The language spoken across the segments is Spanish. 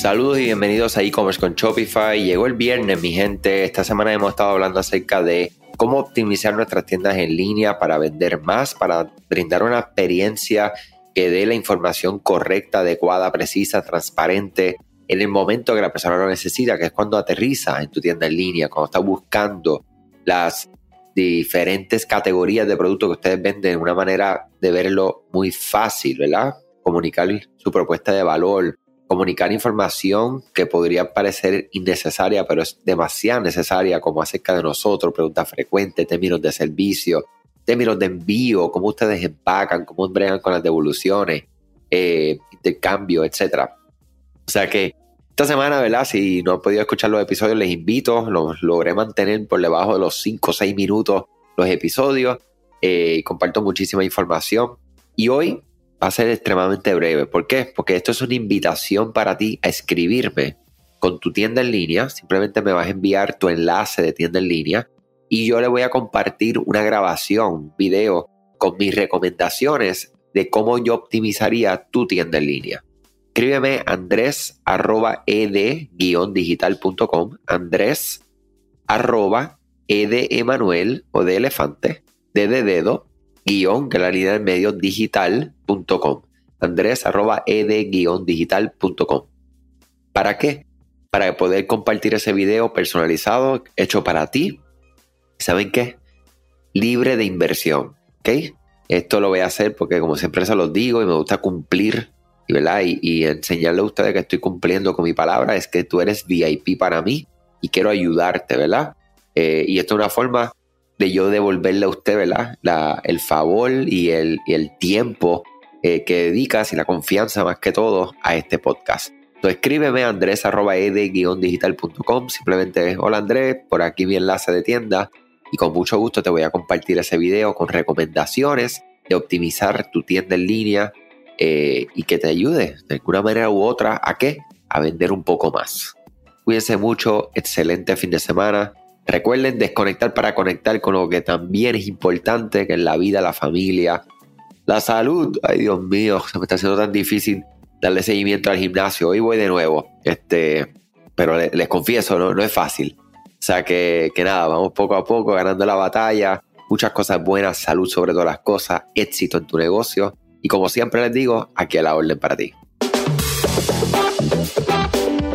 Saludos y bienvenidos a e-commerce con Shopify. Llegó el viernes, mi gente. Esta semana hemos estado hablando acerca de cómo optimizar nuestras tiendas en línea para vender más, para brindar una experiencia que dé la información correcta, adecuada, precisa, transparente en el momento que la persona lo necesita, que es cuando aterriza en tu tienda en línea, cuando está buscando las diferentes categorías de productos que ustedes venden, una manera de verlo muy fácil, ¿verdad? Comunicar su propuesta de valor, comunicar información que podría parecer innecesaria, pero es demasiado necesaria, como acerca de nosotros, preguntas frecuentes, términos de servicio, términos de envío, cómo ustedes empacan, cómo bregan con las devoluciones, eh, intercambio, etc. O sea que esta semana, ¿verdad? Si no han podido escuchar los episodios, les invito, los logré mantener por debajo de los 5 o 6 minutos los episodios, eh, comparto muchísima información. Y hoy va a ser extremadamente breve. ¿Por qué? Porque esto es una invitación para ti a escribirme con tu tienda en línea. Simplemente me vas a enviar tu enlace de tienda en línea y yo le voy a compartir una grabación, video con mis recomendaciones de cómo yo optimizaría tu tienda en línea. Escríbeme andrés arroba ed-digital.com andrés arroba ed emanuel o de elefante, de de dedo, guion, que la línea del medio, digital.com. Andrés arroba ed-digital.com. ¿Para qué? Para poder compartir ese video personalizado hecho para ti. ¿Saben qué? Libre de inversión. ¿Ok? Esto lo voy a hacer porque como siempre se los digo y me gusta cumplir ¿verdad? Y, y enseñarle a ustedes que estoy cumpliendo con mi palabra es que tú eres VIP para mí y quiero ayudarte, ¿verdad? Eh, y esto es una forma de yo devolverle a usted, ¿verdad? el favor y el, el tiempo eh, que dedicas y la confianza más que todo a este podcast. Entonces escríbeme a andres.ed-digital.com, simplemente hola Andrés, por aquí mi enlace de tienda y con mucho gusto te voy a compartir ese video con recomendaciones de optimizar tu tienda en línea eh, y que te ayude de alguna manera u otra a qué? A vender un poco más. Cuídense mucho, excelente fin de semana. Recuerden desconectar para conectar con lo que también es importante, que es la vida, la familia, la salud. Ay, Dios mío, se me está haciendo tan difícil darle seguimiento al gimnasio. Hoy voy de nuevo, este, pero les, confieso, no, no, es fácil. O sea que, que nada, vamos poco a poco ganando la batalla. Muchas cosas buenas, salud sobre todas las cosas, éxito en tu negocio. Y como siempre les digo, aquí a la orden para ti.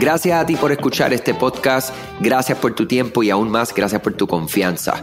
Gracias a ti por escuchar este podcast, gracias por tu tiempo y aún más gracias por tu confianza.